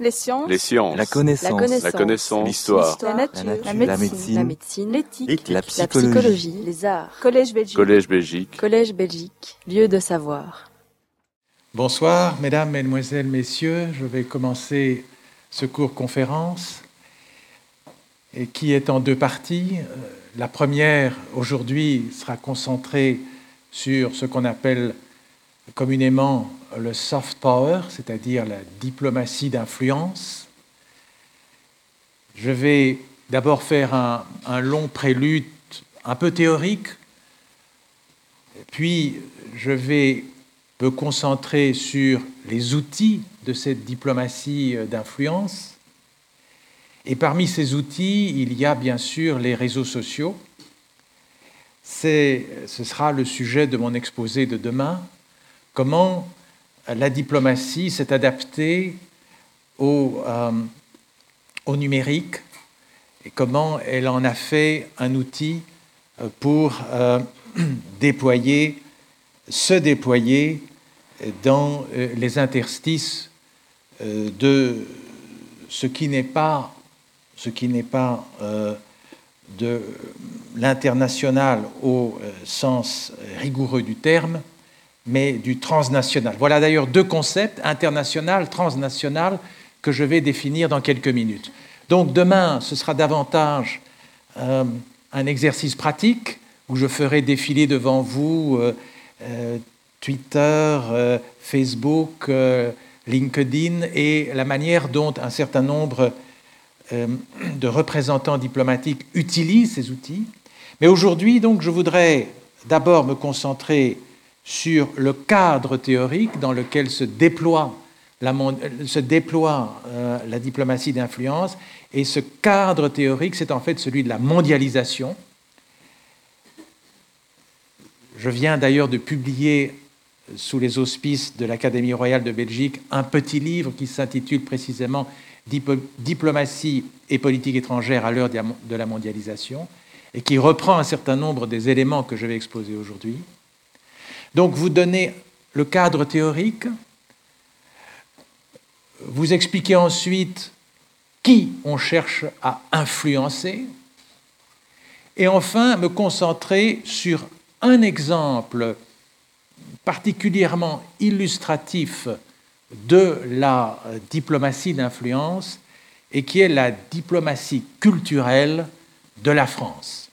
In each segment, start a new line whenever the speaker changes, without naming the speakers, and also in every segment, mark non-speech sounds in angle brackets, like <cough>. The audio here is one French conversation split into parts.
Les sciences.
Les sciences.
La connaissance.
La.
La. L'histoire.
La nature.
La nature.
La
La
médecine. La. L'éthique.
La
La
psychologie.
Les arts. Collège Belgique.
Collège Belgique.
Collège Belgique. Lieu de savoir.
Bonsoir, mesdames, mesdemoiselles, messieurs. Je vais commencer ce cours conférence et qui est en deux parties. La première, aujourd'hui, sera concentrée sur ce qu'on appelle communément le soft power, c'est-à-dire la diplomatie d'influence. Je vais d'abord faire un, long prélude un peu théorique, puis je vais me concentrer sur les outils de cette diplomatie euh, d'influence. Et parmi ces outils, il y a bien sûr les réseaux sociaux. Ce sera le sujet de mon exposé de demain. Comment la diplomatie s'est adaptée au, euh, au numérique et comment elle en a fait un outil euh, pour euh, <clears throat> déployer, se déployer dans euh, les interstices euh, de ce qui n'est pas, euh, de l'international au euh, sens rigoureux du terme, mais du transnational. Voilà d'ailleurs deux concepts, international, transnational, que je vais définir dans quelques minutes. Donc demain, ce sera davantage euh, un exercice pratique où je ferai défiler devant vous euh, euh, Twitter, Facebook, LinkedIn et la manière dont un certain nombre de représentants diplomatiques utilisent ces outils. Mais aujourd'hui, donc, je voudrais d'abord me concentrer sur le cadre théorique dans lequel se déploie euh, la diplomatie d'influence. Et ce cadre théorique, c'est en fait celui de la mondialisation. Je viens d'ailleurs de publier, sous les auspices de l'Académie royale de Belgique, un petit livre qui s'intitule précisément Diplo- Diplomatie et politique étrangère à l'heure de la mondialisation, et qui reprend un certain nombre des éléments que je vais exposer aujourd'hui. Donc vous donnez le cadre théorique, vous expliquez ensuite qui on cherche à influencer, et enfin me concentrer sur un exemple particulièrement illustratif de la diplomatie d'influence et qui est la diplomatie culturelle de la France.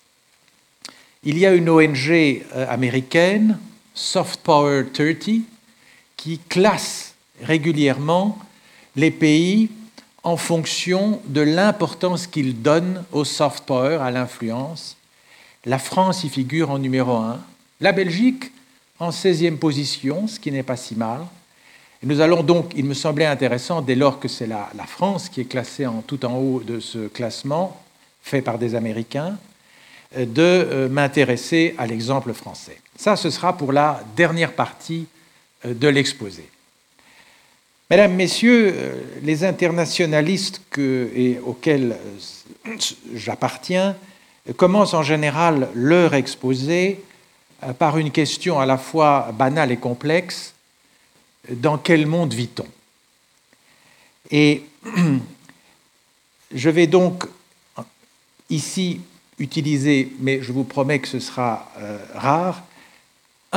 Il y a une ONG euh, américaine, Soft Power 30, qui classe régulièrement les pays en fonction de l'importance qu'ils donnent au soft power, à l'influence. La France y figure en numéro 1, la Belgique en 16e position, ce qui n'est pas si mal. Nous allons donc, il me semblait intéressant, dès lors que c'est la, France qui est classée tout en haut de ce classement, fait par des Américains, euh, de euh, m'intéresser à l'exemple français. Ça, ce sera pour la dernière partie euh, de l'exposé. Mesdames, Messieurs, euh, les internationalistes auxquels euh, j'appartiens commencent en général leur exposé par une question à la fois banale et complexe. Dans quel monde vit-on? Et <clears throat> je vais donc ici utiliser, mais je vous promets que ce sera rare,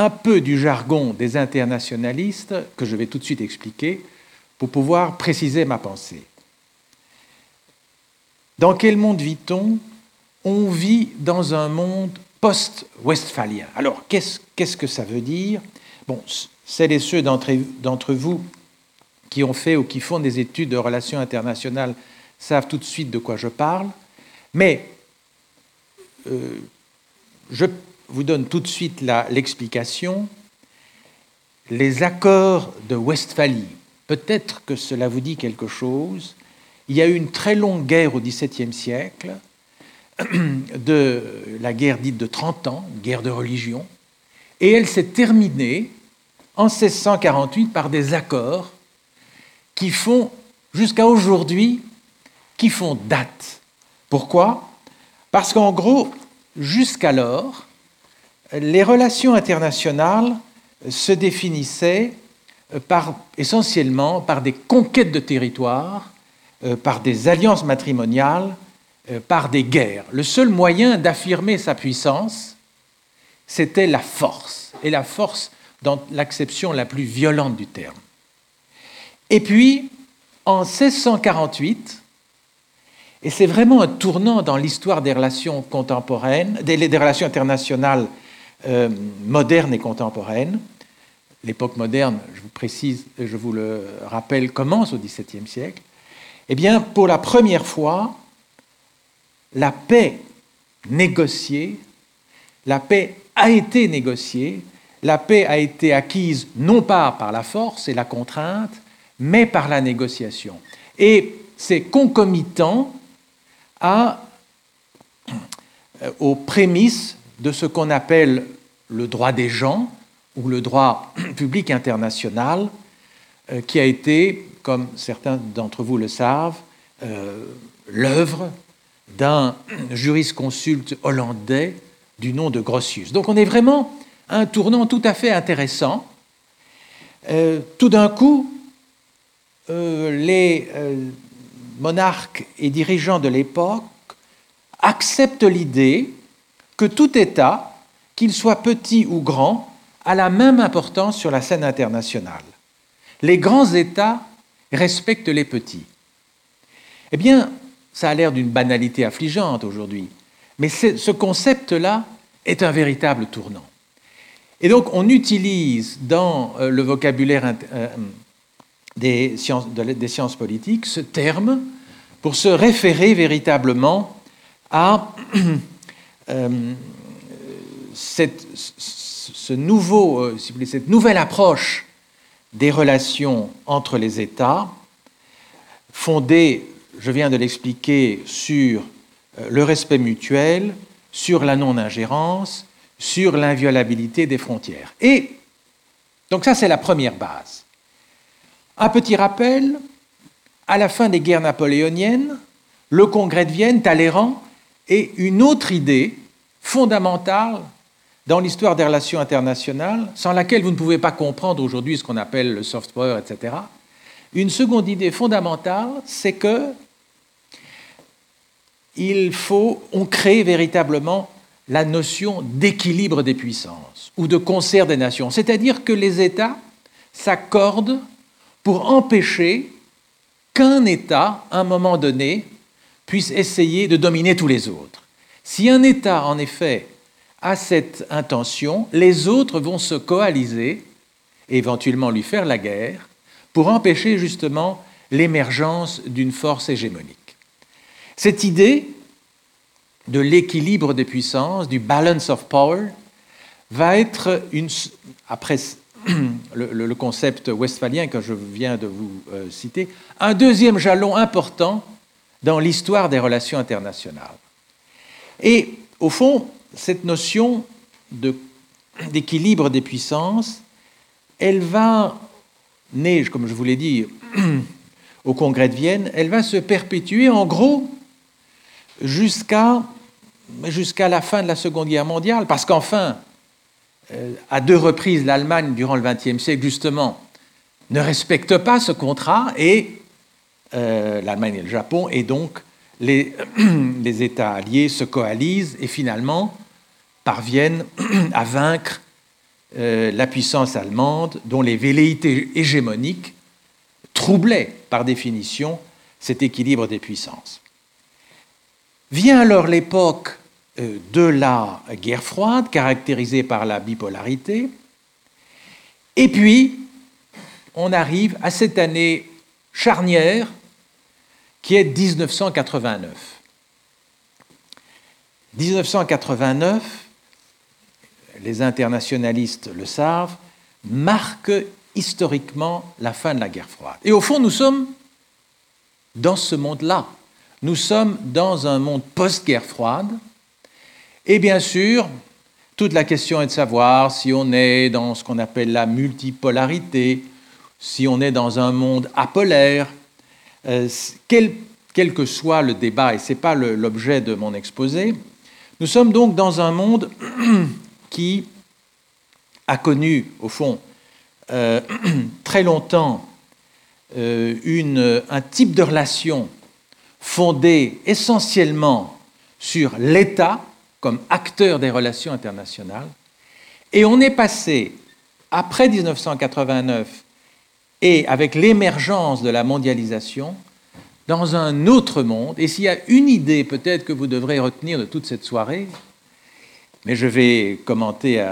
un peu du jargon des internationalistes que je vais tout de suite expliquer pour pouvoir préciser ma pensée. Dans quel monde vit-on? On vit dans un monde post-westphalien. Alors, qu'est-ce que ça veut dire? Bon, celles et ceux d'entre d'entre vous qui ont fait ou qui font des études de relations internationales savent tout de suite de quoi je parle, mais euh, je vous donne tout de suite l'explication. Les accords de Westphalie, peut-être que cela vous dit quelque chose. Il y a eu une très longue guerre au XVIIe siècle, <clears throat> de la guerre dite de 30 ans, guerre de religion, et elle s'est terminée en 1648 par des accords qui font, jusqu'à aujourd'hui, qui font date. Pourquoi? Parce qu'en gros, jusqu'alors, les relations internationales se définissaient par, essentiellement par des conquêtes de territoire euh, par des alliances matrimoniales, euh, par des guerres. Le seul moyen d'affirmer sa puissance, c'était la force, et la force dans l'acception la plus violente du terme. Et puis, en 1648, et c'est vraiment un tournant dans l'histoire des relations contemporaines, des, relations internationales euh, modernes et contemporaines. L'époque moderne, je vous précise, je vous le rappelle, commence au XVIIe siècle. Eh bien, pour la première fois, la paix négociée, la paix a été négociée, la paix a été acquise non pas par la force et la contrainte, mais par la négociation. Et c'est concomitant euh, aux prémices de ce qu'on appelle le droit des gens ou le droit <clears throat> public international, euh, qui a été, comme certains d'entre vous le savent, euh, l'œuvre d'un <clears throat> jurisconsulte hollandais du nom de Grossius. Donc on est vraiment à un tournant tout à fait intéressant. tout d'un coup, les monarques et dirigeants de l'époque acceptent l'idée que tout État, qu'il soit petit ou grand, a la même importance sur la scène internationale. Les grands États respectent les petits. Eh bien, ça a l'air d'une banalité affligeante aujourd'hui, mais ce concept-là est un véritable tournant. Et donc, on utilise dans euh, le vocabulaire euh, des sciences, politiques ce terme pour se référer véritablement à <clears throat> cette, ce nouveau, euh, cette nouvelle approche des relations entre les États, fondée, je viens de l'expliquer, sur euh, le respect mutuel, sur la non-ingérence, sur l'inviolabilité des frontières. Et donc ça, c'est la première base. Un petit rappel, à la fin des guerres napoléoniennes, le Congrès de Vienne, Talleyrand, est une autre idée fondamentale dans l'histoire des relations internationales, sans laquelle vous ne pouvez pas comprendre aujourd'hui ce qu'on appelle le soft power, etc. Une seconde idée fondamentale, c'est que il faut, on crée véritablement la notion d'équilibre des puissances ou de concert des nations, c'est-à-dire que les États s'accordent pour empêcher qu'un État, à un moment donné, puisse essayer de dominer tous les autres. Si un État, en effet, a cette intention, les autres vont se coaliser, et éventuellement lui faire la guerre, pour empêcher justement l'émergence d'une force hégémonique. Cette idée de l'équilibre des puissances, du balance of power, va être, après <clears throat> le, concept westphalien que je viens de vous euh, citer, un deuxième jalon important dans l'histoire des relations internationales. Et au fond, cette notion d'équilibre des puissances, elle va naître, comme je vous l'ai dit, <clears throat> au Congrès de Vienne, elle va se perpétuer en gros jusqu'à jusqu'à la fin de la Seconde Guerre mondiale, parce qu'enfin, euh, à deux reprises, l'Allemagne, durant le XXe siècle, justement, ne respecte pas ce contrat, et euh, l'Allemagne et le Japon, et donc les, <clears throat> États alliés se coalisent et finalement parviennent <clears throat> à vaincre euh, la puissance allemande, dont les velléités hégémoniques troublaient par définition cet équilibre des puissances. Vient alors l'époque euh, de la guerre froide, caractérisée par la bipolarité. Et puis, on arrive à cette année charnière qui est 1989. 1989, les internationalistes le savent, marque historiquement la fin de la guerre froide. Et au fond, nous sommes dans ce monde-là. Nous sommes dans un monde post-guerre froide, et bien sûr, toute la question est de savoir si on est dans ce qu'on appelle la multipolarité, si on est dans un monde apolaire, quel, quel, que soit le débat, et ce n'est pas l'objet de mon exposé, nous sommes donc dans un monde <clears throat> qui a connu, au fond, euh, <clears throat> très longtemps une, un type de relation fondée essentiellement sur l'État comme acteur des relations internationales, et on est passé, après 1989, et avec l'émergence de la mondialisation, dans un autre monde. Et s'il y a une idée peut-être que vous devrez retenir de toute cette soirée, mais je vais commenter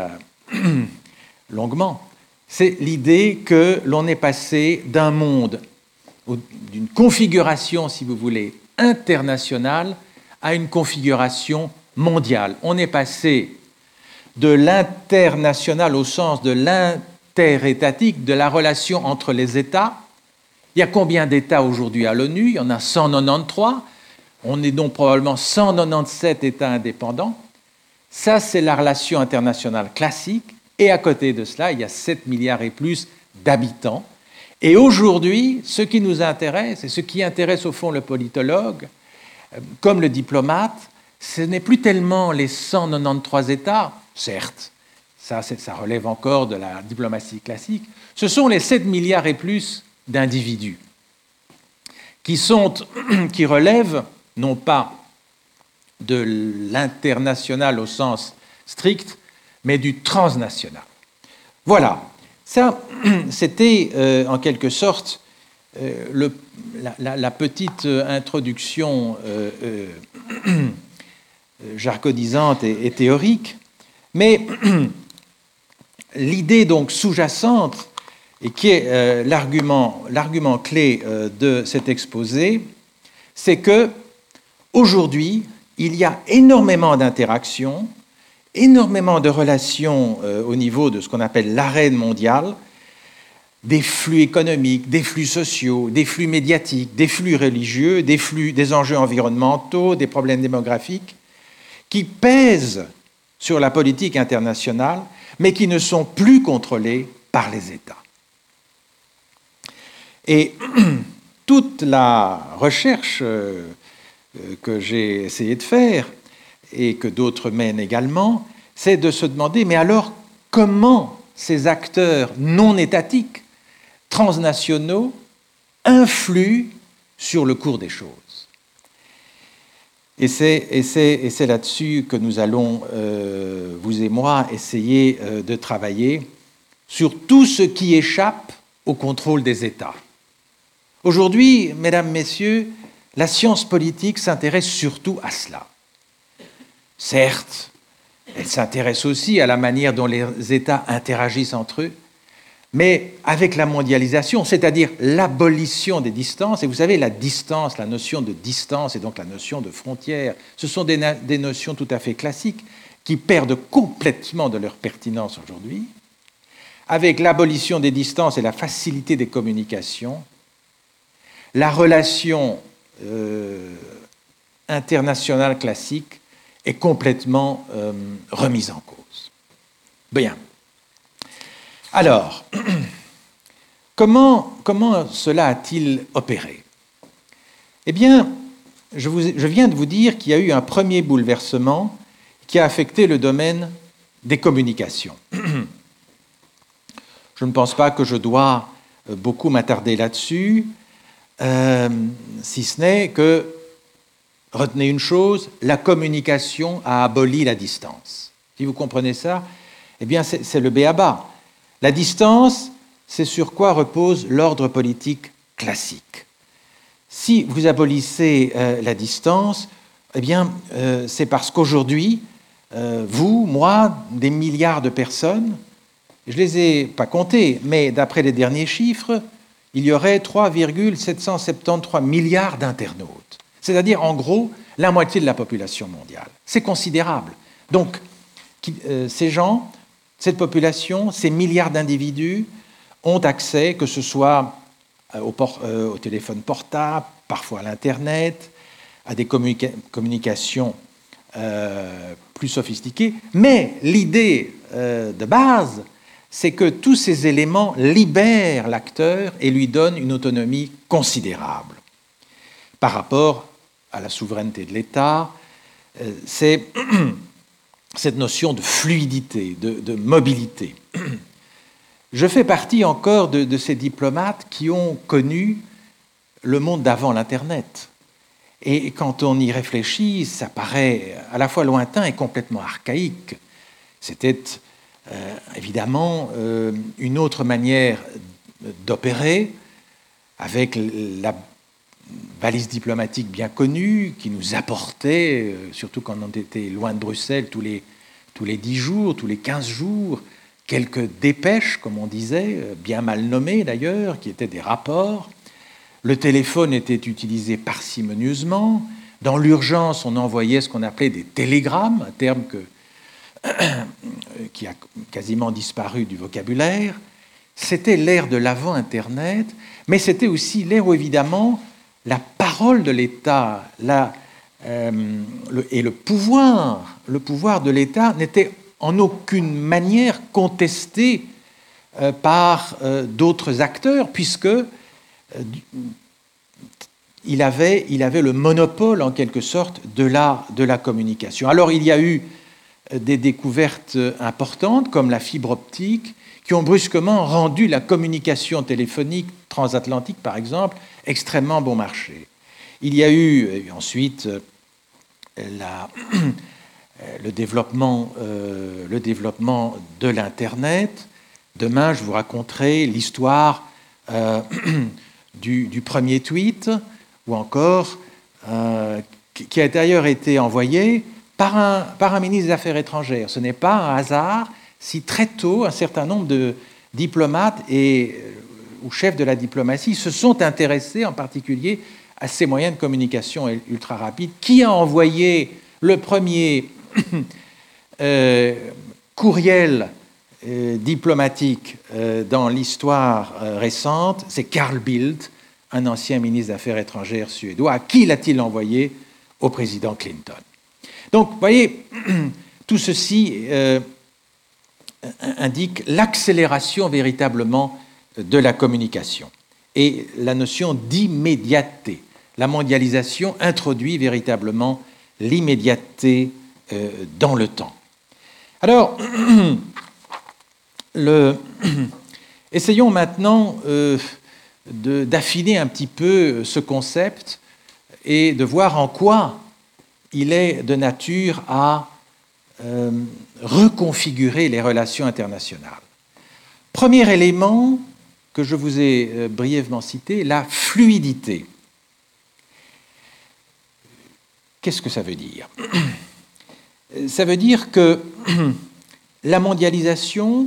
<clears throat> longuement, c'est l'idée que l'on est passé d'un monde, d'une configuration, si vous voulez, internationale à une configuration mondiale. On est passé de l'international au sens de interétatique, de la relation entre les États. Il y a combien d'États aujourd'hui à l'ONU? Il y en a 193. On est donc probablement 197 États indépendants. Ça, c'est la relation internationale classique. Et à côté de cela, il y a 7 milliards et plus d'habitants. Et aujourd'hui, ce qui nous intéresse, et ce qui intéresse au fond le politologue, euh, comme le diplomate, ce n'est plus tellement les 193 États, certes, ça, relève encore de la diplomatie classique, ce sont les 7 milliards et plus d'individus qui, <clears throat> qui relèvent non pas de l'international au sens strict, mais du transnational. Voilà, ça, <clears throat> c'était euh, en quelque sorte euh, la, petite introduction euh, <clears throat> jargonisante et, et, théorique, mais l'idée donc sous-jacente et qui est l'argument, l'argument clé de cet exposé, c'est que aujourd'hui il y a énormément d'interactions, énormément de relations euh, au niveau de ce qu'on appelle l'arène mondiale, des flux économiques, des flux sociaux, des flux médiatiques, des flux religieux, des flux, des enjeux environnementaux, des problèmes démographiques, qui pèsent sur la politique internationale, mais qui ne sont plus contrôlés par les États. Et <clears throat> toute la recherche euh, euh, que j'ai essayé de faire et que d'autres mènent également, c'est de se demander, mais alors comment ces acteurs non étatiques, transnationaux, influent sur le cours des choses? Et c'est là-dessus que nous allons, euh, vous et moi, essayer euh, de travailler sur tout ce qui échappe au contrôle des États. Aujourd'hui, mesdames, messieurs, la science politique s'intéresse surtout à cela. Certes, elle s'intéresse aussi à la manière dont les États interagissent entre eux, mais avec la mondialisation, c'est-à-dire l'abolition des distances, et vous savez, la distance, la notion de distance et donc la notion de frontière, ce sont des, notions tout à fait classiques qui perdent complètement de leur pertinence aujourd'hui. Avec l'abolition des distances et la facilité des communications, la relation euh, internationale classique est complètement euh, remise en cause. Bien. Alors, comment, cela a-t-il opéré? Eh bien, je viens de vous dire qu'il y a eu un premier bouleversement qui a affecté le domaine des communications. Je ne pense pas que je dois euh, beaucoup m'attarder là-dessus. Euh, si ce n'est que, retenez une chose, la communication a aboli la distance. Si vous comprenez ça, eh bien c'est le béaba. La distance, c'est sur quoi repose l'ordre politique classique. Si vous abolissez euh, la distance, eh bien euh, c'est parce qu'aujourd'hui, vous, moi, des milliards de personnes, je ne les ai pas comptés, mais d'après les derniers chiffres, il y aurait 3,773 milliards d'internautes, c'est-à-dire en gros la moitié de la population mondiale. C'est considérable. Donc, euh, ces gens, cette population, ces milliards d'individus ont accès, que ce soit euh, au, euh, au téléphone portable, parfois à l'Internet, à des communications plus sophistiquées. Mais l'idée de base, c'est que tous ces éléments libèrent l'acteur et lui donnent une autonomie considérable. Par rapport à la souveraineté de l'État, euh, c'est <clears throat> cette notion de fluidité, de, mobilité. Je fais partie encore de, ces diplomates qui ont connu le monde d'avant l'Internet. Et quand on y réfléchit, ça paraît à la fois lointain et complètement archaïque. C'était euh, évidemment euh, une autre manière d'opérer, avec la valise diplomatique bien connue qui nous apportait, euh, surtout quand on était loin de Bruxelles, tous les, tous les 10 jours, tous les 15 jours, quelques dépêches, comme on disait, euh, bien mal nommées d'ailleurs, qui étaient des rapports. Le téléphone était utilisé parcimonieusement. Dans l'urgence, on envoyait ce qu'on appelait des télégrammes, un terme <coughs> qui a quasiment disparu du vocabulaire. C'était l'ère de l'avant-Internet, mais c'était aussi l'ère où, évidemment, la parole de l'État euh, et le pouvoir, le pouvoir de l'État n'était en aucune manière contesté euh, par euh, d'autres acteurs, puisque il, avait, il avait le monopole, en quelque sorte, de la, de la communication. Alors il y a eu des découvertes importantes, comme la fibre optique, qui ont brusquement rendu la communication téléphonique transatlantique, par exemple, extrêmement bon marché. Il y a eu euh, ensuite euh, <clears throat> euh, le, développement, de l'Internet. Demain, je vous raconterai l'histoire <clears throat> du, premier tweet, ou encore, qui a d'ailleurs été envoyé par un, par un ministre des Affaires étrangères. Ce n'est pas un hasard si très tôt un certain nombre de diplomates et, euh, ou chefs de la diplomatie se sont intéressés en particulier à ces moyens de communication ultra rapides. Qui a envoyé le premier <coughs> euh, courriel euh, diplomatique dans l'histoire récente? C'est Carl Bildt, un ancien ministre des Affaires étrangères suédois. À qui l'a-t-il envoyé? Au président Clinton. Donc, vous voyez, <coughs> tout ceci indique l'accélération véritablement de la communication et la notion d'immédiateté. La mondialisation introduit véritablement l'immédiateté euh, dans le temps. Alors, <clears throat> <clears throat> essayons maintenant euh, d'affiner un petit peu ce concept et de voir en quoi il est de nature à euh, reconfigurer les relations internationales. Premier élément que je vous ai euh, brièvement cité, la fluidité. Qu'est-ce que ça veut dire <clears throat> Ça veut dire que <clears throat> la mondialisation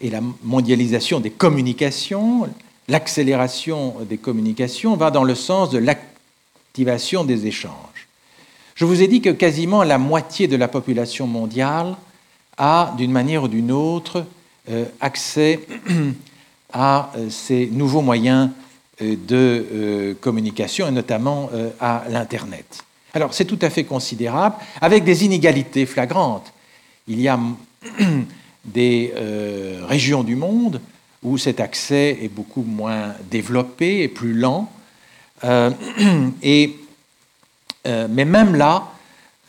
et la mondialisation des communications, l'accélération des communications va dans le sens de l'activation des échanges. Je vous ai dit que quasiment la moitié de la population mondiale a, d'une manière ou d'une autre, euh, accès <clears throat> à euh, ces nouveaux moyens euh, de communication, et notamment à l'Internet. Alors c'est tout à fait considérable, avec des inégalités flagrantes. Il y a <clears throat> des régions du monde où cet accès est beaucoup moins développé et plus lent. <clears throat> et euh, mais même là,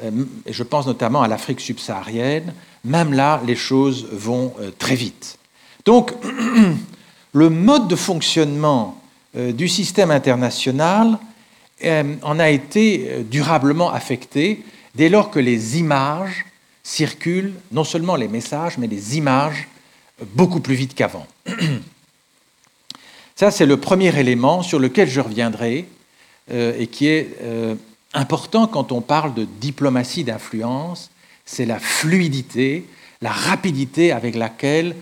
euh, je pense notamment à l'Afrique subsaharienne, même là, les choses vont euh, très vite. Donc, <clears throat> le mode de fonctionnement du système international en a été durablement affecté dès lors que les images circulent, non seulement les messages, mais les images, beaucoup plus vite qu'avant. <clears throat> Ça, c'est le premier élément sur lequel je reviendrai et qui est important quand on parle de diplomatie d'influence, c'est la fluidité, la rapidité avec laquelle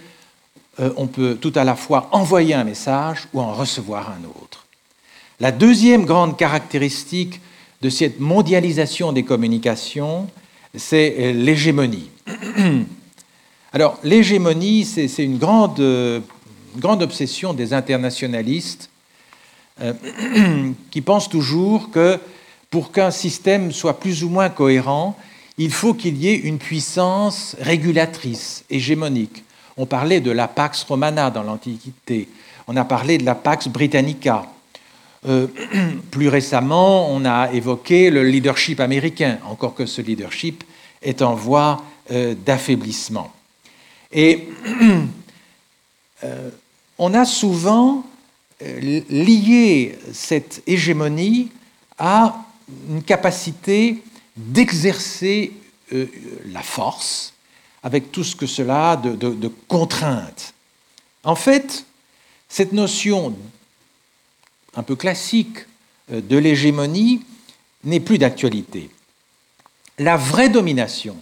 euh, on peut tout à la fois envoyer un message ou en recevoir un autre. La deuxième grande caractéristique de cette mondialisation des communications, c'est euh, l'hégémonie. <clears throat> Alors, l'hégémonie, c'est une grande, euh, grande, obsession des internationalistes <clears throat> qui pensent toujours que pour qu'un système soit plus ou moins cohérent, il faut qu'il y ait une puissance régulatrice, hégémonique. On parlait de la Pax Romana dans l'Antiquité, on a parlé de la Pax Britannica. Euh, <clears throat> plus récemment, on a évoqué le leadership américain, encore que ce leadership est en voie euh, d'affaiblissement. Et <clears throat> on a souvent lié cette hégémonie à une capacité d'exercer la force, avec tout ce que cela a de, de contraintes. En fait, cette notion un peu classique euh, de l'hégémonie n'est plus d'actualité. La vraie domination,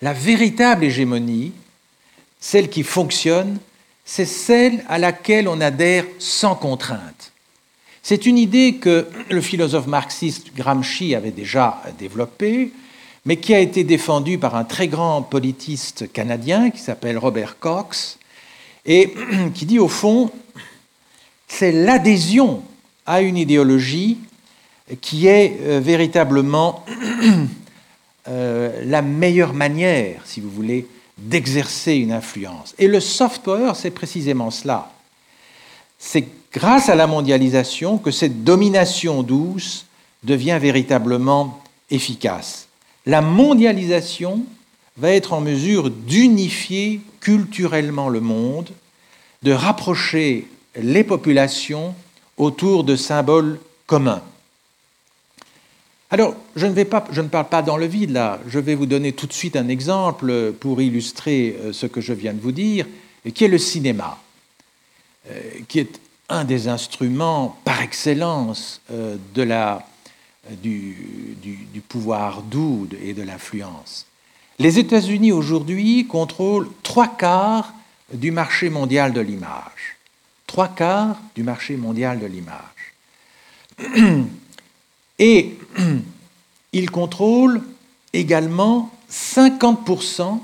la véritable hégémonie, celle qui fonctionne, c'est celle à laquelle on adhère sans contrainte. C'est une idée que le philosophe marxiste Gramsci avait déjà développée, mais qui a été défendue par un très grand politiste canadien qui s'appelle Robert Cox, et <clears throat> qui dit au fond, c'est l'adhésion à une idéologie qui est euh, véritablement <clears throat> euh, la meilleure manière, si vous voulez, d'exercer une influence. Et le soft power, c'est précisément cela. C'est grâce à la mondialisation que cette domination douce devient véritablement efficace. La mondialisation va être en mesure d'unifier culturellement le monde, de rapprocher les populations autour de symboles communs. Alors, je ne, parle pas dans le vide là, je vais vous donner tout de suite un exemple pour illustrer euh, ce que je viens de vous dire, qui est le cinéma, euh, qui est un des instruments par excellence euh, de la, du, du pouvoir doux et de l'influence. Les États-Unis aujourd'hui contrôlent trois quarts du marché mondial de l'image trois quarts du marché mondial de l'image. <clears throat> Et <clears throat> il contrôle également 50%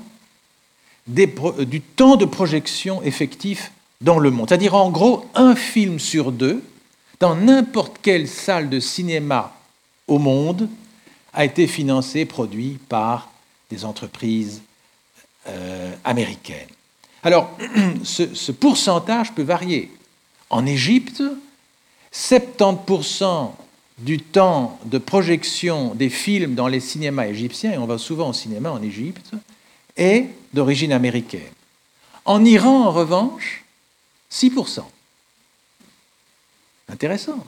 du temps de projection effectif dans le monde. C'est-à-dire en gros un film sur deux dans n'importe quelle salle de cinéma au monde a été financé, produit par des entreprises euh, américaines. Alors, <clears throat> ce, pourcentage peut varier. En Égypte, 70% du temps de projection des films dans les cinémas égyptiens, et on va souvent au cinéma en Égypte, est d'origine américaine. En Iran, en revanche, 6%. Intéressant.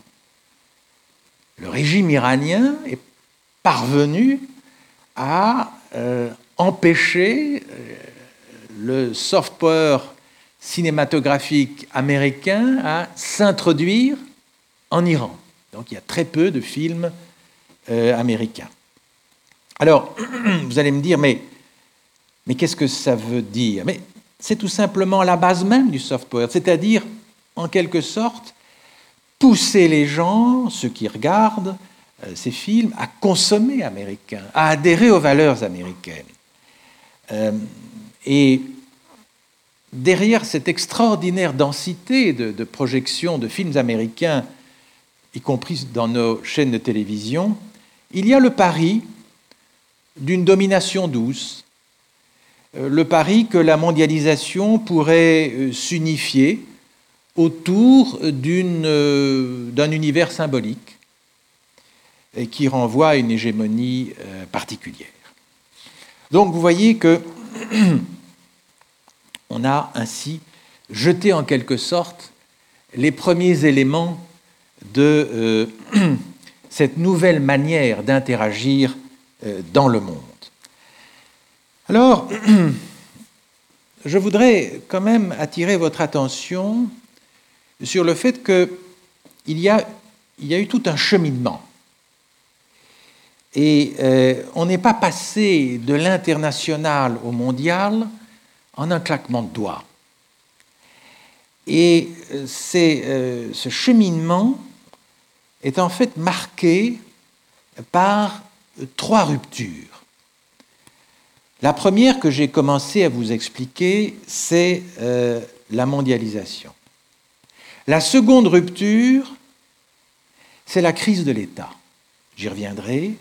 Le régime iranien est parvenu à euh, empêcher euh, le soft power cinématographique américain à s'introduire en Iran. Donc il y a très peu de films euh, américains. Alors, <clears throat> vous allez me dire, mais, mais qu'est-ce que ça veut dire? Mais c'est tout simplement la base même du soft power, c'est-à-dire, en quelque sorte, pousser les gens, ceux qui regardent euh, ces films, à consommer américain, à adhérer aux valeurs américaines. Euh, et derrière cette extraordinaire densité de, projections de films américains, y compris dans nos chaînes de télévision, il y a le pari d'une domination douce, euh, le pari que la mondialisation pourrait s'unifier autour euh, d'un univers symbolique qui renvoie à une hégémonie particulière. Donc vous voyez que <clears throat> on a ainsi jeté en quelque sorte les premiers éléments de euh, <clears throat> cette nouvelle manière d'interagir euh, dans le monde. Alors, <clears throat> je voudrais quand même attirer votre attention sur le fait qu'il y, a, eu tout un cheminement. Et euh, on n'est pas passé de l'international au mondial en un claquement de doigts. Et euh, euh, ce cheminement est en fait marqué par trois ruptures. La première que j'ai commencé à vous expliquer, c'est la mondialisation. La seconde rupture, c'est la crise de l'État. J'y reviendrai.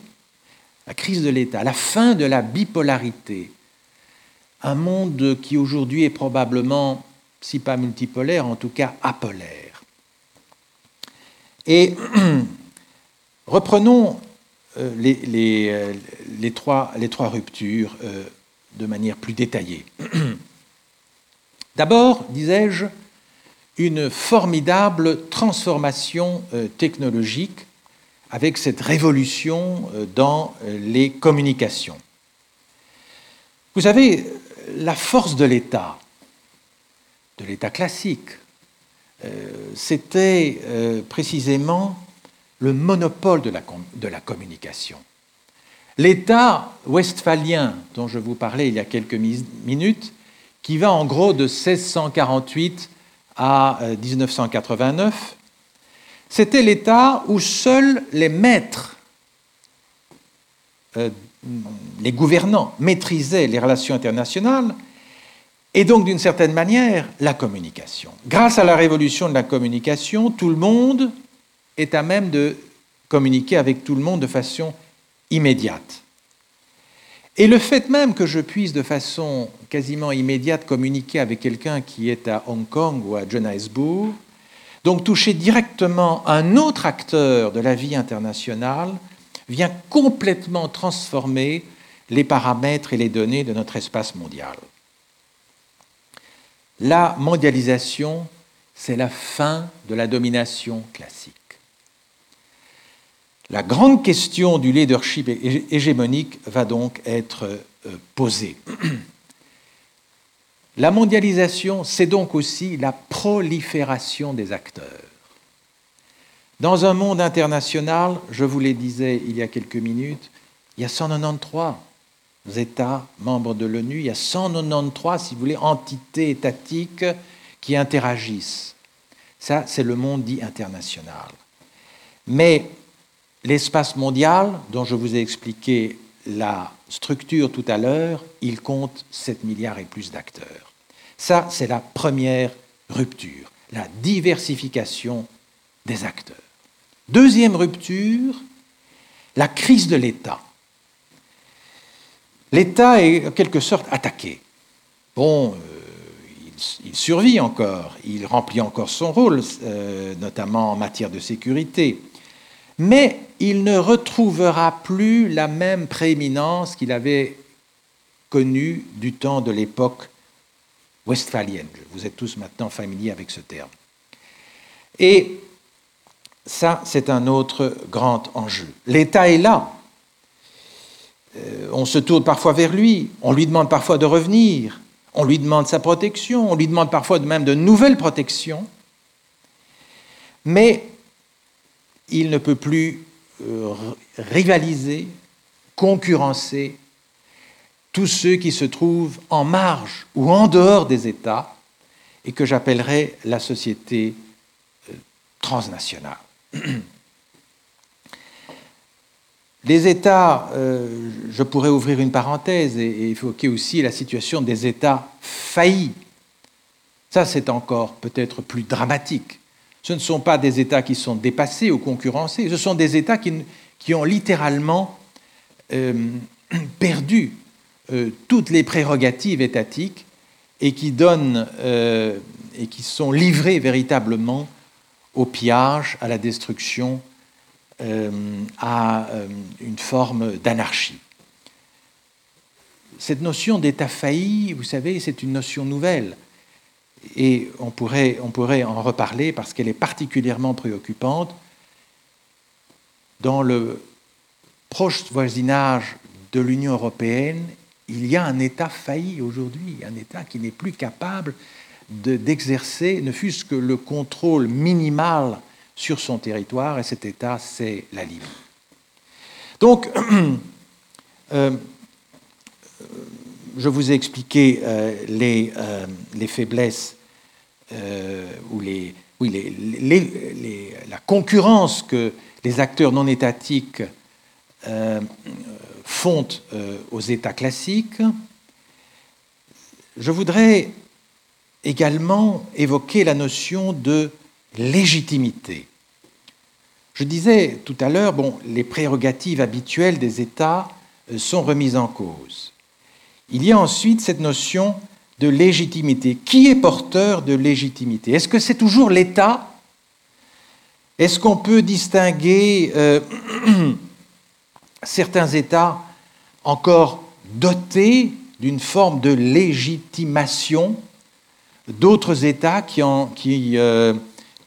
La crise de l'État, la fin de la bipolarité un monde qui aujourd'hui est probablement, si pas multipolaire, en tout cas apolaire. Et <clears throat> reprenons euh, euh, les, trois, ruptures euh, de manière plus détaillée. <clears throat> D'abord, disais-je, une formidable transformation euh, technologique avec cette révolution euh, dans euh, les communications. Vous savez, la force de l'État, de l'État classique, c'était précisément le monopole de la communication. L'État westphalien dont je vous parlais il y a quelques minutes, qui va en gros de 1648 à 1989, euh, c'était l'État où seuls les maîtres, euh, les gouvernants, maîtrisaient les relations internationales et donc d'une certaine manière la communication. Grâce à la révolution de la communication, tout le monde est à même de communiquer avec tout le monde de façon immédiate. Et le fait même que je puisse de façon quasiment immédiate communiquer avec quelqu'un qui est à Hong Kong ou à Johannesburg, donc toucher directement un autre acteur de la vie internationale, vient complètement transformer les paramètres et les données de notre espace mondial. La mondialisation, c'est la fin de la domination classique. La grande question du leadership hégémonique va donc être euh, posée. <clears throat> La mondialisation, c'est donc aussi la prolifération des acteurs. Dans un monde international, je vous le disais il y a quelques minutes, il y a 193 États membres de l'ONU, il y a 193, si vous voulez, entités étatiques qui interagissent. Ça, c'est le monde dit international. Mais L'espace mondial, dont je vous ai expliqué la structure tout à l'heure, il compte 7 milliards et plus d'acteurs. Ça, c'est la première rupture, la diversification des acteurs. Deuxième rupture, la crise de l'État. L'État est en quelque sorte attaqué. Bon, euh, il, survit encore, il remplit encore son rôle, euh, notamment en matière de sécurité mais il ne retrouvera plus la même prééminence qu'il avait connue du temps de l'époque westphalienne. Vous êtes tous maintenant familiers avec ce terme. Et ça, c'est un autre grand enjeu. L'État est là. Euh, on se tourne parfois vers lui, on lui demande parfois de revenir, on lui demande sa protection, on lui demande parfois même de nouvelles protections. Mais il ne peut plus euh, rivaliser, concurrencer tous ceux qui se trouvent en marge ou en dehors des États et que j'appellerais la société euh, transnationale. <clears throat> Les États, euh, je pourrais ouvrir une parenthèse et, évoquer aussi la situation des États faillis. Ça, c'est encore peut-être plus dramatique. Ce ne sont pas des États qui sont dépassés ou concurrencés, ce sont des États qui, ont littéralement euh, <clears throat> perdu euh, toutes les prérogatives étatiques et qui donnent euh, et qui sont livrés véritablement au pillage, à la destruction, à une forme d'anarchie. Cette notion d'État failli, vous savez, c'est une notion nouvelle et on pourrait en reparler parce qu'elle est particulièrement préoccupante. Dans le proche voisinage de l'Union européenne, il y a un État failli aujourd'hui, un État qui n'est plus capable d'exercer ne fût-ce que le contrôle minimal sur son territoire, et cet État, c'est la Libye. Donc, <clears throat> euh, je vous ai expliqué euh, les, euh, les, faiblesses euh, ou les, oui, la concurrence que les acteurs non étatiques font aux États classiques. Je voudrais également évoquer la notion de légitimité. Je disais tout à l'heure, bon, les prérogatives habituelles des États sont remises en cause. Il y a ensuite cette notion de légitimité. Qui est porteur de légitimité? Est-ce que c'est toujours l'État? Est-ce qu'on peut distinguer euh, <clears throat> certains États encore dotés d'une forme de légitimation d'autres États qui, euh,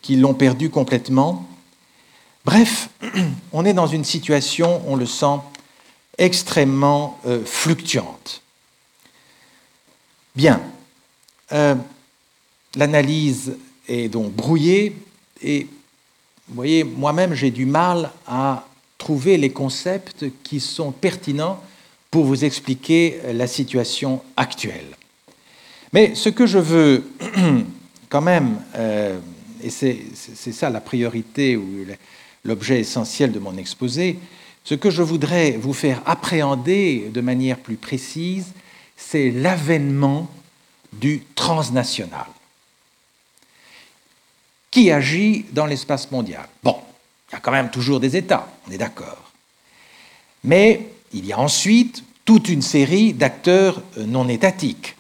l'ont perdu complètement. Bref, <clears throat> on est dans une situation, on le sent, extrêmement euh, fluctuante. Bien, euh, l'analyse est donc brouillée et vous voyez, moi-même j'ai du mal à trouver les concepts qui sont pertinents pour vous expliquer la situation actuelle. Mais ce que je veux <clears throat> quand même, euh, et c'est ça la priorité ou l'objet essentiel de mon exposé, ce que je voudrais vous faire appréhender de manière plus précise, c'est l'avènement du transnational qui agit dans l'espace mondial? Bon, il y a quand même toujours des États, on est d'accord. Mais il y a ensuite toute une série d'acteurs non étatiques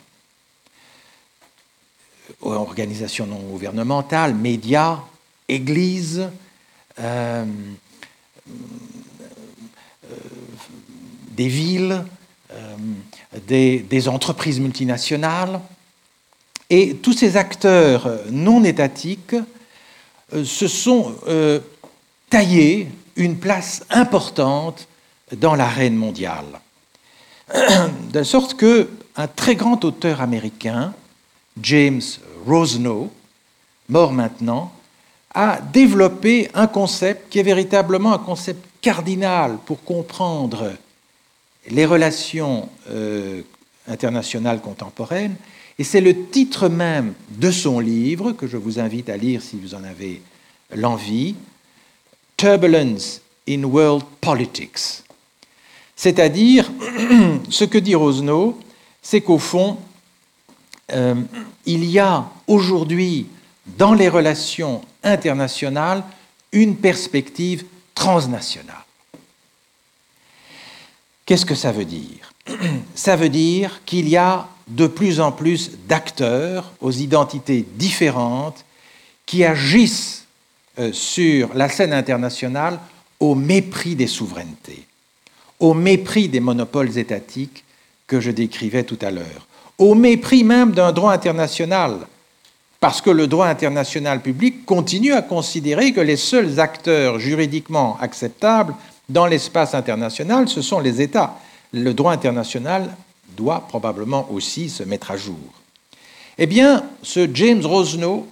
organisations non gouvernementales, médias, églises, euh, euh, des villes, euh, des, entreprises multinationales. Et tous ces acteurs non étatiques se sont taillés une place importante dans l'arène mondiale. <clears throat> De sorte qu'un très grand auteur américain, James Rosenow, mort maintenant, a développé un concept qui est véritablement un concept cardinal pour comprendre les relations euh, internationales contemporaines, et c'est le titre même de son livre, que je vous invite à lire si vous en avez l'envie, Turbulence in World Politics. C'est-à-dire, <clears throat> ce que dit Rosenow, c'est qu'au fond, euh, il y a aujourd'hui dans les relations internationales une perspective transnationale. Qu'est-ce que ça veut dire? <clears throat> Ça veut dire qu'il y a de plus en plus d'acteurs aux identités différentes qui agissent sur la scène internationale au mépris des souverainetés, au mépris des monopoles étatiques que je décrivais tout à l'heure, au mépris même d'un droit international, parce que le droit international public continue à considérer que les seuls acteurs juridiquement acceptables dans l'espace international, ce sont les États. Le droit international doit probablement aussi se mettre à jour. Eh bien, ce James Rosenow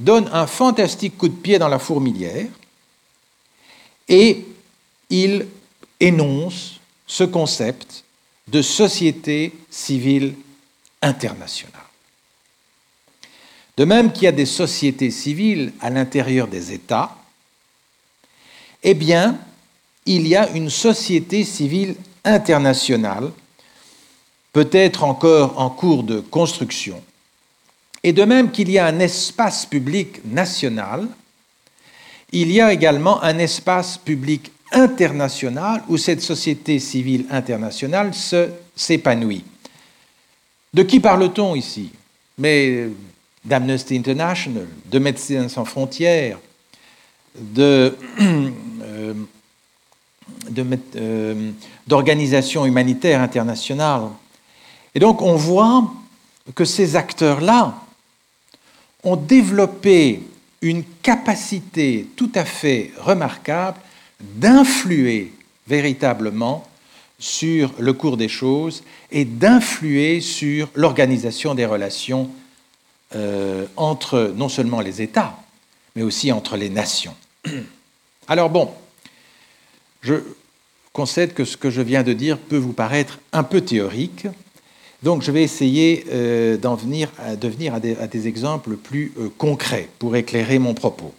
donne un fantastique coup de pied dans la fourmilière et il énonce ce concept de société civile internationale. De même qu'il y a des sociétés civiles à l'intérieur des États, eh bien, il y a une société civile internationale, peut-être encore en cours de construction, et de même qu'il y a un espace public national, il y a également un espace public internationale où cette société civile internationale s'épanouit. De qui parle-t-on ici? Mais d'Amnesty International, de Médecins sans frontières, <clears throat> euh, euh, d'organisations humanitaires internationales. Et donc on voit que ces acteurs-là ont développé une capacité tout à fait remarquable d'influer véritablement sur le cours des choses et d'influer sur l'organisation des relations euh, entre non seulement les États, mais aussi entre les nations. <clears throat> Alors bon, je concède que ce que je viens de dire peut vous paraître un peu théorique, donc je vais essayer euh, d'en venir, à, de à des, exemples plus euh, concrets pour éclairer mon propos.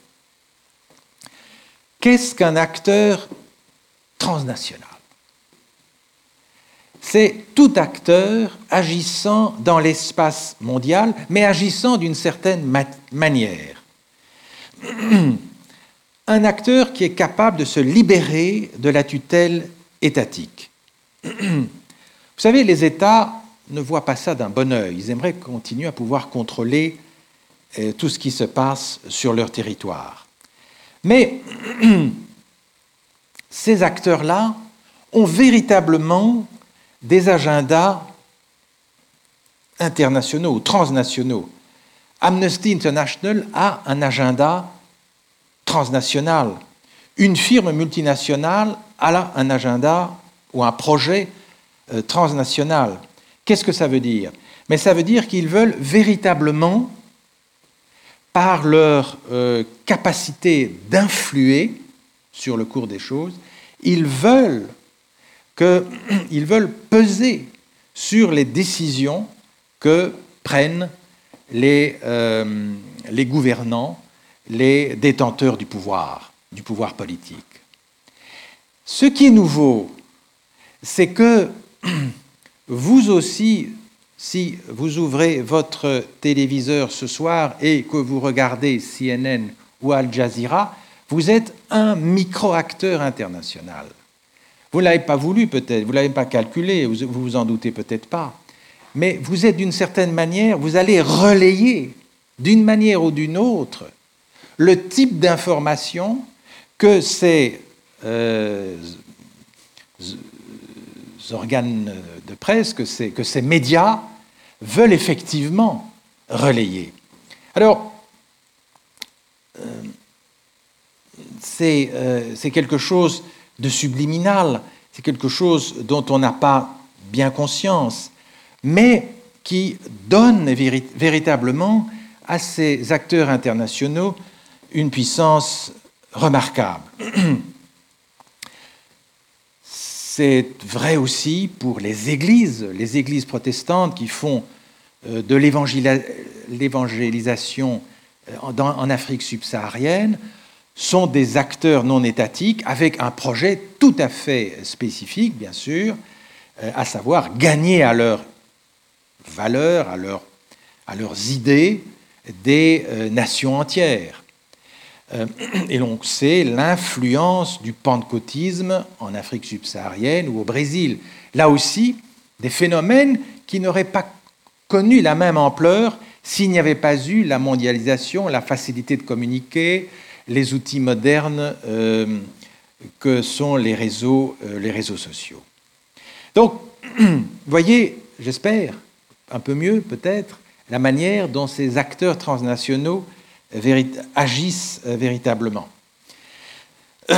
Qu'est-ce qu'un acteur transnational? C'est tout acteur agissant dans l'espace mondial, mais agissant d'une certaine manière. <clears throat> Un acteur qui est capable de se libérer de la tutelle étatique. <clears throat> Vous savez, les États ne voient pas ça d'un bon œil. Ils aimeraient continuer à pouvoir contrôler euh, tout ce qui se passe sur leur territoire. Mais <clears throat> ces acteurs-là ont véritablement des agendas internationaux transnationaux Amnesty International a un agenda transnational. Une firme multinationale a un agenda ou un projet euh, transnational. Qu'est-ce que ça veut dire? Mais ça veut dire qu'ils veulent véritablement, par leur euh, capacité d'influer sur le cours des choses, ils veulent, <clears throat> veulent peser sur les décisions que prennent les, euh, les gouvernants, les détenteurs du pouvoir, du pouvoir politique. Ce qui est nouveau, c'est que <clears throat> vous aussi, si vous ouvrez votre téléviseur ce soir et que vous regardez CNN ou Al Jazeera, vous êtes un micro-acteur international. Vous ne l'avez pas voulu peut-être, vous ne l'avez pas calculé, vous vous en doutez peut-être pas mais vous êtes d'une certaine manière, vous allez relayer d'une manière ou d'une autre le type d'information que ces euh, organes de presse, que ces, que ces médias veulent effectivement relayer. Alors, euh, euh, c'est quelque chose de subliminal, c'est quelque chose dont on n'a pas bien conscience mais qui donne véritablement à ces acteurs internationaux une puissance remarquable. <clears throat> C'est vrai aussi pour les églises, les églises protestantes qui font euh, de l'évangélisation euh, en Afrique subsaharienne, sont des acteurs non étatiques avec un projet tout à fait spécifique, bien sûr, euh, à savoir gagner à leur valeurs, à, à leurs idées des nations entières. Euh, et l'on sait l'influence du pentecôtisme en Afrique subsaharienne ou au Brésil. Là aussi, des phénomènes qui n'auraient pas connu la même ampleur s'il n'y avait pas eu la mondialisation, la facilité de communiquer, les outils modernes euh, que sont les réseaux, les réseaux sociaux. Donc, <clears throat> voyez, j'espère, un peu mieux peut-être la manière dont ces acteurs transnationaux agissent euh, véritablement. <clears throat>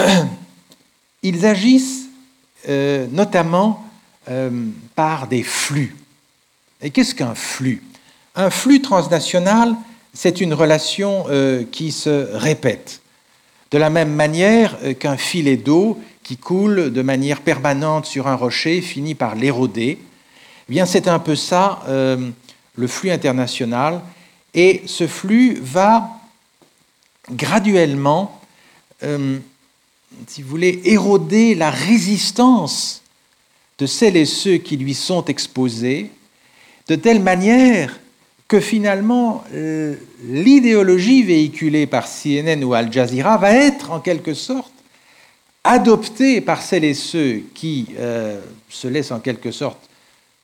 Ils agissent euh, notamment euh, par des flux. Et qu'est-ce qu'un flux? Un flux transnational, c'est une relation qui se répète, de la même manière qu'un filet d'eau qui coule de manière permanente sur un rocher finit par l'éroder eh c'est un peu ça, le flux international. Et ce flux va graduellement, euh, si vous voulez, éroder la résistance de celles et ceux qui lui sont exposés, de telle manière que finalement euh, l'idéologie véhiculée par CNN ou Al Jazeera va être en quelque sorte adoptée par celles et ceux qui se laissent en quelque sorte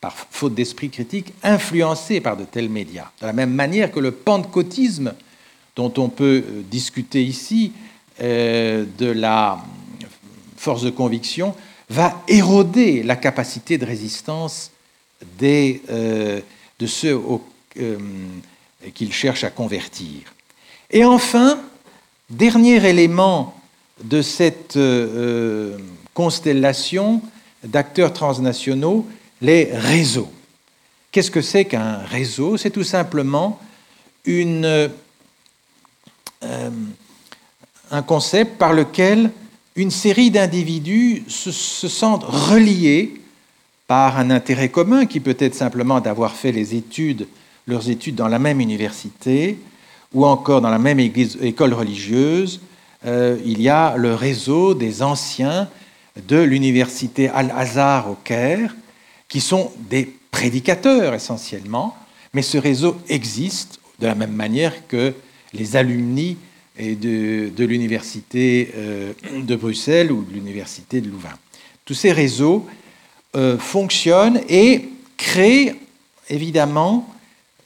par faute d'esprit critique, influencés par de tels médias. De la même manière que le pentecôtisme, dont on peut euh, discuter ici, euh, de la force de conviction, va éroder la capacité de résistance euh, de ceux qu'il cherche à convertir. Et enfin, dernier élément de cette constellation d'acteurs transnationaux, les réseaux. Qu'est-ce que c'est qu'un réseau? C'est tout simplement une, euh, un concept par lequel une série d'individus se, sentent reliés par un intérêt commun qui peut être simplement d'avoir fait les études, leurs études dans la même université ou encore dans la même école religieuse. Euh, il y a le réseau des anciens de l'université Al-Azhar au Caire, qui sont des prédicateurs essentiellement, mais ce réseau existe de la même manière que les alumni de, l'université euh, de Bruxelles ou de l'université de Louvain. Tous ces réseaux euh, fonctionnent et créent évidemment,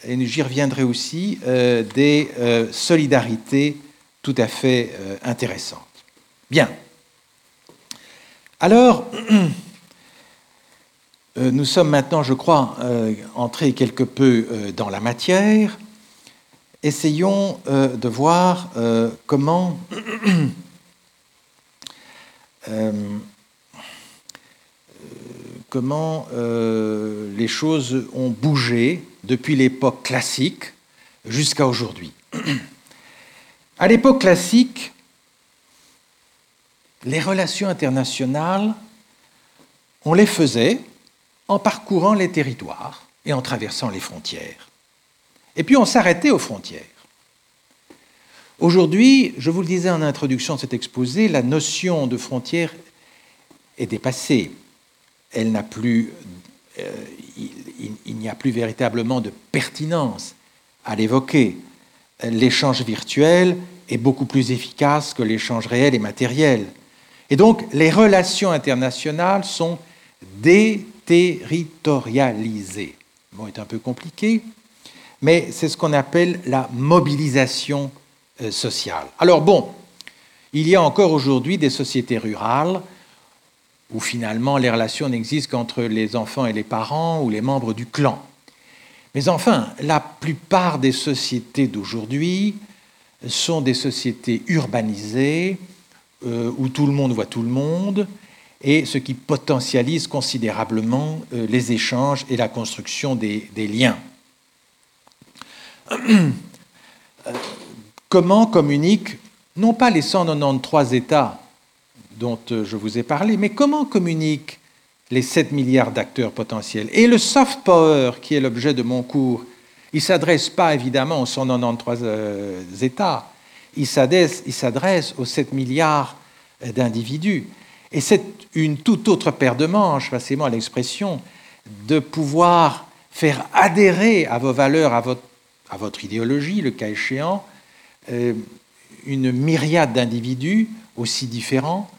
et j'y reviendrai aussi, euh, des solidarités tout à fait intéressantes. Bien. Alors, <clears throat> nous sommes maintenant, je crois, entrés quelque peu dans la matière. Essayons de voir comment <clears throat> comment les choses ont bougé depuis l'époque classique jusqu'à aujourd'hui. <clears throat> À l'époque classique, les relations internationales, on les faisait en parcourant les territoires et en traversant les frontières. Et puis on s'arrêtait aux frontières. Aujourd'hui, je vous le disais en introduction de cet exposé, la notion de frontière est dépassée. Elle n'a plus, euh, il n'y a plus véritablement de pertinence à l'évoquer. L'échange virtuel est beaucoup plus efficace que l'échange réel et matériel. Et donc, les relations internationales sont déterritorialisées. Le mot est un peu compliqué, mais c'est ce qu'on appelle la mobilisation euh, sociale. Alors bon, il y a encore aujourd'hui des sociétés rurales où finalement les relations n'existent qu'entre les enfants et les parents ou les membres du clan. Mais enfin, la plupart des sociétés d'aujourd'hui sont des sociétés urbanisées, euh, où tout le monde voit tout le monde, et ce qui potentialise considérablement euh, les échanges et la construction des, liens. Euh, <coughs> comment communiquent non pas les 193 États dont je vous ai parlé, mais comment communiquent les 7 milliards d'acteurs potentiels? Et le soft power, qui est l'objet de mon cours, il ne s'adresse pas évidemment aux 193 euh, États, il s'adresse aux 7 milliards euh, d'individus. Et c'est une toute autre paire de manches, passez-moi l'expression, de pouvoir faire adhérer à vos valeurs, à votre, à votre idéologie, le cas échéant, euh, une myriade d'individus aussi différents,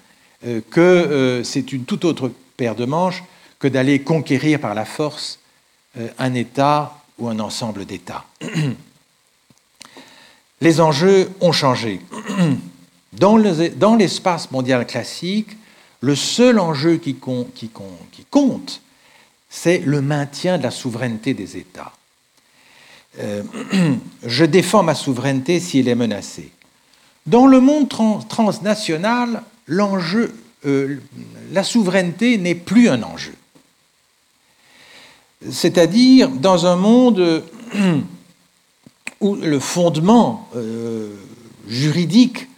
que c'est une toute autre paire de manches que d'aller conquérir par la force euh, un État ou un ensemble d'États. <clears throat> Les enjeux ont changé. <clears throat> Dans l'espace mondial classique, le seul enjeu qui, compte, c'est le maintien de la souveraineté des États. Euh, <clears throat> je défends ma souveraineté si elle est menacée. Dans le monde transnational, l'enjeu euh, la souveraineté n'est plus un enjeu. C'est-à-dire dans un monde <clears throat> où le fondement euh, juridique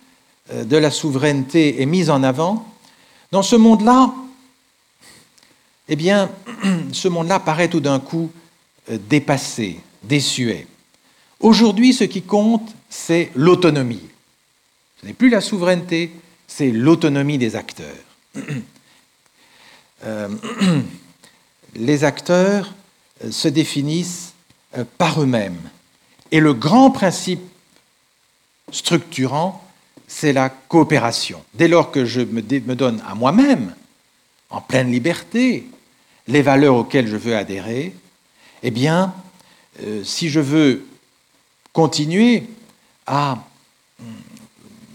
de la souveraineté est mis en avant, dans ce monde-là, eh bien, <clears throat> ce monde-là paraît tout d'un coup dépassé, désuet. Aujourd'hui, ce qui compte, c'est l'autonomie. Ce n'est plus la souveraineté, c'est l'autonomie des acteurs. <clears throat> Euh, <clears throat> les acteurs euh, se définissent euh, par eux-mêmes. Et le grand principe structurant, c'est la coopération. Dès lors que je me donne à moi-même, en pleine liberté, les valeurs auxquelles je veux adhérer, eh bien, si je veux continuer à hum,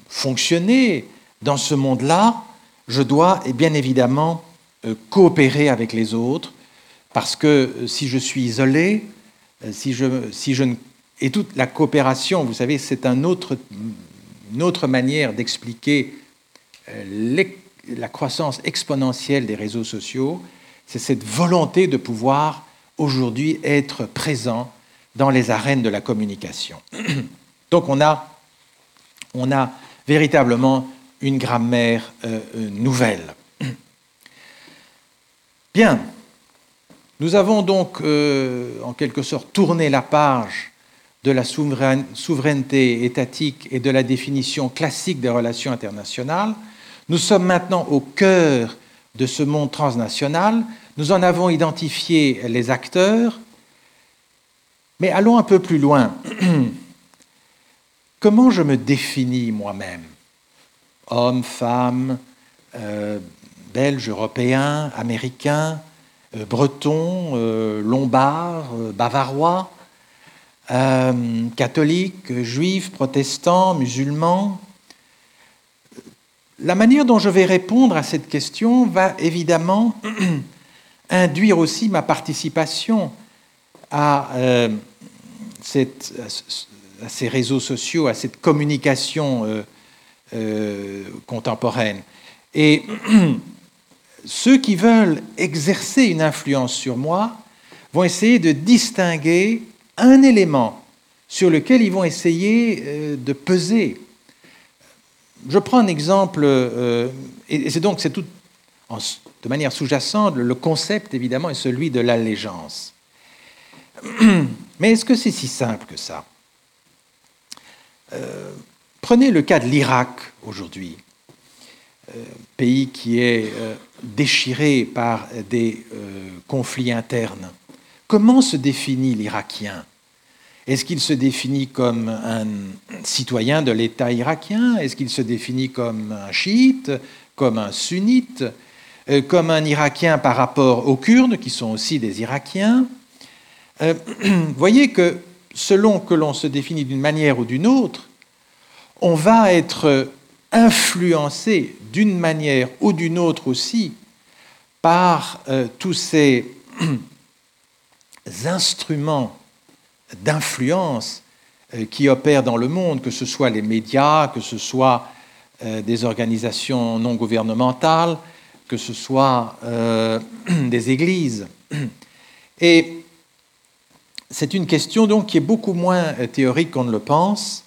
fonctionner, dans ce monde-là, je dois bien évidemment euh, coopérer avec les autres, parce que euh, si je suis isolé, euh, si je, si je et toute la coopération, vous savez, c'est un autre, une autre manière d'expliquer la croissance exponentielle des réseaux sociaux, c'est cette volonté de pouvoir aujourd'hui être présent dans les arènes de la communication. <clears throat> Donc on a, on a véritablement une grammaire euh, euh, nouvelle. <clears throat> Bien, nous avons donc euh, en quelque sorte tourné la page de la souveraineté étatique et de la définition classique des relations internationales. Nous sommes maintenant au cœur de ce monde transnational. Nous en avons identifié les acteurs, mais allons un peu plus loin. <clears throat> Comment je me définis moi-même? Hommes, femmes, euh, belges, européens, américains, euh, bretons, euh, lombards, bavarois, catholiques, juifs, protestants, musulmans. La manière dont je vais répondre à cette question va évidemment <clears throat> induire aussi ma participation à, cette, à ces réseaux sociaux, à cette communication euh, euh, contemporaine. Et <clears throat> ceux qui veulent exercer une influence sur moi vont essayer de distinguer un élément sur lequel ils vont essayer euh, de peser. Je prends un exemple, et c'est donc c'est de manière sous-jacente, le concept évidemment est celui de l'allégeance. <clears throat> Mais est-ce que c'est si simple que ça? Euh, Prenez le cas de l'Irak aujourd'hui, euh, pays qui est euh, déchiré par des conflits internes. Comment se définit l'Irakien? Est-ce qu'il se définit comme un citoyen de l'État irakien? Est-ce qu'il se définit comme un chiite, comme un sunnite, comme un Irakien par rapport aux Kurdes, qui sont aussi des Irakiens. Vous <clears throat> voyez que selon que l'on se définit d'une manière ou d'une autre, on va être influencé d'une manière ou d'une autre aussi par euh, tous ces <clears throat> instruments d'influence euh, qui opèrent dans le monde, que ce soit les médias, que ce soit euh, des organisations non gouvernementales, que ce soit <clears throat> des églises. <clears throat> Et c'est une question donc qui est beaucoup moins théorique qu'on ne le pense,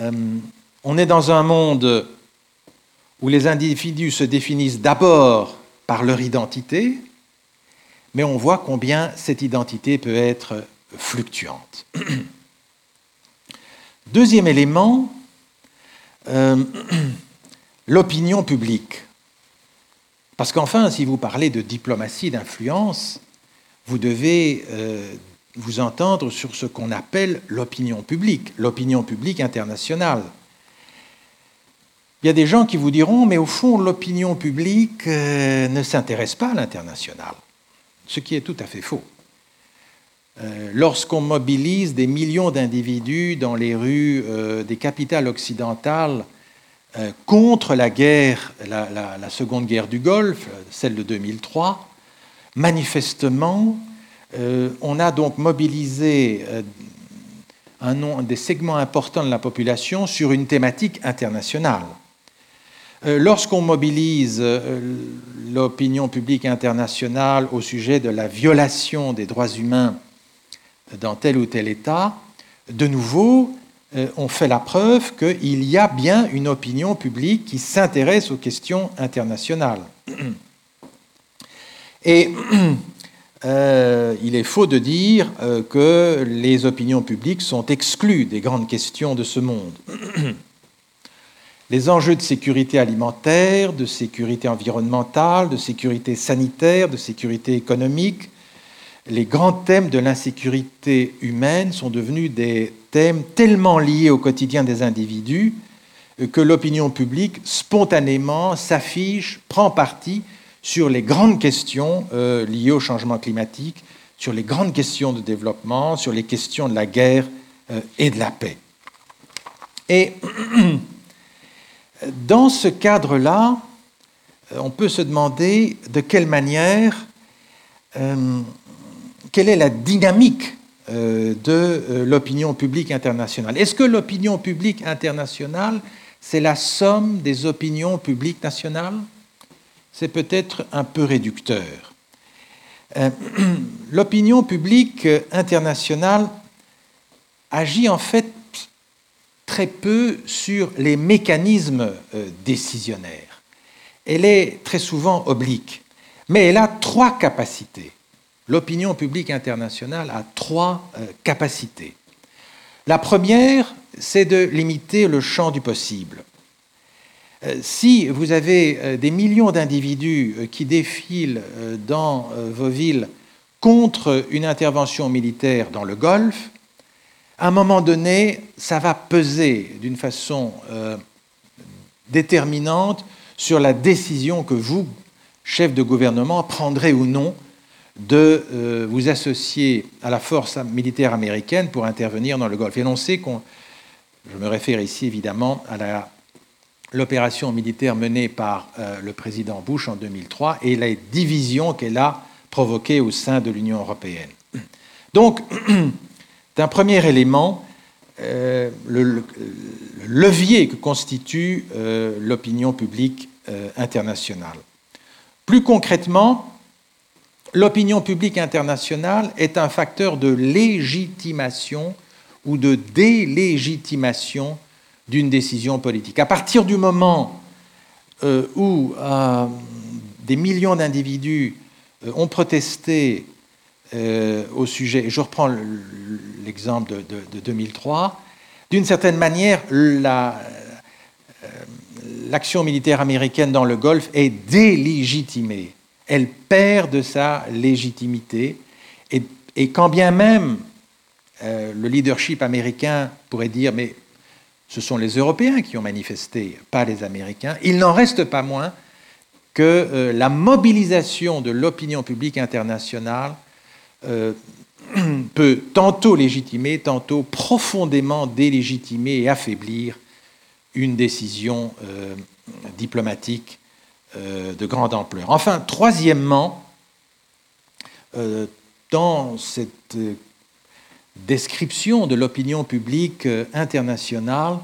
euh, on est dans un monde où les individus se définissent d'abord par leur identité, mais on voit combien cette identité peut être fluctuante. <clears throat> Deuxième élément, euh, l'opinion publique. Parce qu'enfin, si vous parlez de diplomatie d'influence, vous devez euh, vous entendre sur ce qu'on appelle l'opinion publique, l'opinion publique internationale. Il y a des gens qui vous diront, mais au fond, l'opinion publique euh, ne s'intéresse pas à l'international, ce qui est tout à fait faux. Euh, lorsqu'on mobilise des millions d'individus dans les rues des capitales occidentales contre la guerre, la, seconde guerre du Golfe, celle de 2003, manifestement, euh, on a donc mobilisé euh, un des segments importants de la population sur une thématique internationale. Euh, lorsqu'on mobilise l'opinion publique internationale au sujet de la violation des droits humains dans tel ou tel État, de nouveau, on fait la preuve qu'il y a bien une opinion publique qui s'intéresse aux questions internationales. <clears throat> Et <clears throat> euh, il est faux de dire euh, que les opinions publiques sont exclues des grandes questions de ce monde. <clears throat> les enjeux de sécurité alimentaire, de sécurité environnementale, de sécurité sanitaire, de sécurité économique, les grands thèmes de l'insécurité humaine sont devenus des tellement liés au quotidien des individus que l'opinion publique spontanément s'affiche, prend parti sur les grandes questions euh, liées au changement climatique, sur les grandes questions de développement, sur les questions de la guerre euh, et de la paix. Et <clears throat> dans ce cadre-là, euh, on peut se demander de quelle manière, quelle est la dynamique de l'opinion publique internationale. Est-ce que l'opinion publique internationale, c'est la somme des opinions publiques nationales? C'est peut-être un peu réducteur. Euh, <clears throat> l'opinion publique internationale agit en fait très peu sur les mécanismes euh, décisionnaires. Elle est très souvent oblique, mais elle a trois capacités. L'opinion publique internationale a trois euh, capacités. La première, c'est de limiter le champ du possible. Euh, si vous avez euh, des millions d'individus qui défilent dans vos villes contre une intervention militaire dans le Golfe, à un moment donné, ça va peser d'une façon déterminante sur la décision que vous, chef de gouvernement, prendrez ou non de vous associer à la force militaire américaine pour intervenir dans le Golfe. Et l'on sait qu'on, je me réfère ici évidemment à l'opération militaire menée par euh, le président Bush en 2003 et les divisions qu'elle a provoquées au sein de l'Union européenne. Donc, <clears throat> d'un premier élément, le, le, levier que constitue l'opinion publique internationale. Plus concrètement, l'opinion publique internationale est un facteur de légitimation ou de délégitimation d'une décision politique. À partir du moment euh, où euh, des millions d'individus euh, ont protesté au sujet, et je reprends l'exemple de, 2003, d'une certaine manière, l'action militaire américaine dans le Golfe est délégitimée. Elle perd de sa légitimité, et, quand bien même le leadership américain pourrait dire, mais ce sont les Européens qui ont manifesté, pas les Américains. Il n'en reste pas moins que euh, la mobilisation de l'opinion publique internationale euh, <clears throat> peut tantôt légitimer, tantôt profondément délégitimer et affaiblir une décision euh, diplomatique de grande ampleur. Enfin, troisièmement, dans cette description de l'opinion publique euh, internationale,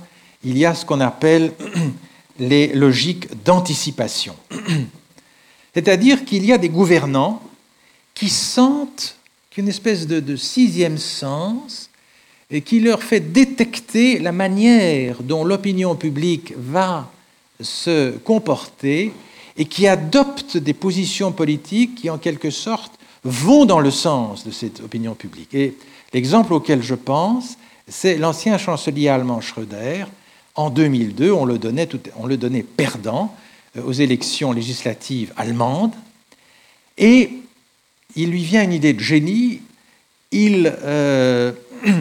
il y a ce qu'on appelle <clears throat> les logiques d'anticipation. <clears throat> C'est-à-dire qu'il y a des gouvernants qui sentent qu'une espèce de, sixième sens et qui leur fait détecter la manière dont l'opinion publique va se comporter et qui adoptent des positions politiques qui, en quelque sorte, vont dans le sens de cette opinion publique. Et L'exemple auquel je pense, c'est l'ancien chancelier allemand Schröder. En 2002, on le donnait, perdant euh, aux élections législatives allemandes. Et il lui vient une idée de génie. Il euh, <clears throat>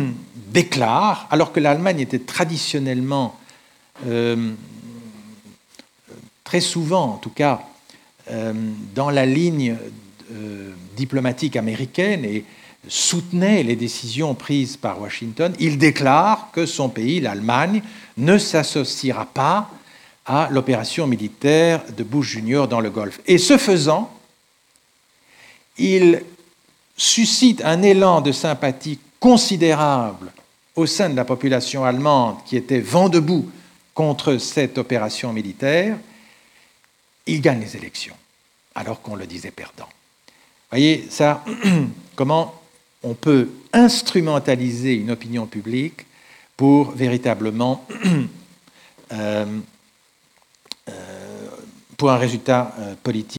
déclare, alors que l'Allemagne était traditionnellement, euh, très souvent en tout cas, dans la ligne diplomatique américaine et soutenait les décisions prises par Washington, il déclare que son pays, l'Allemagne, ne s'associera pas à l'opération militaire de Bush Jr. dans le Golfe. Et ce faisant, il suscite un élan de sympathie considérable au sein de la population allemande qui était vent debout contre cette opération militaire. Il gagne les élections, alors qu'on le disait perdant. Vous voyez, ça, <clears throat> comment on peut instrumentaliser une opinion publique pour véritablement, <clears throat> euh, euh, pour un résultat euh, politique.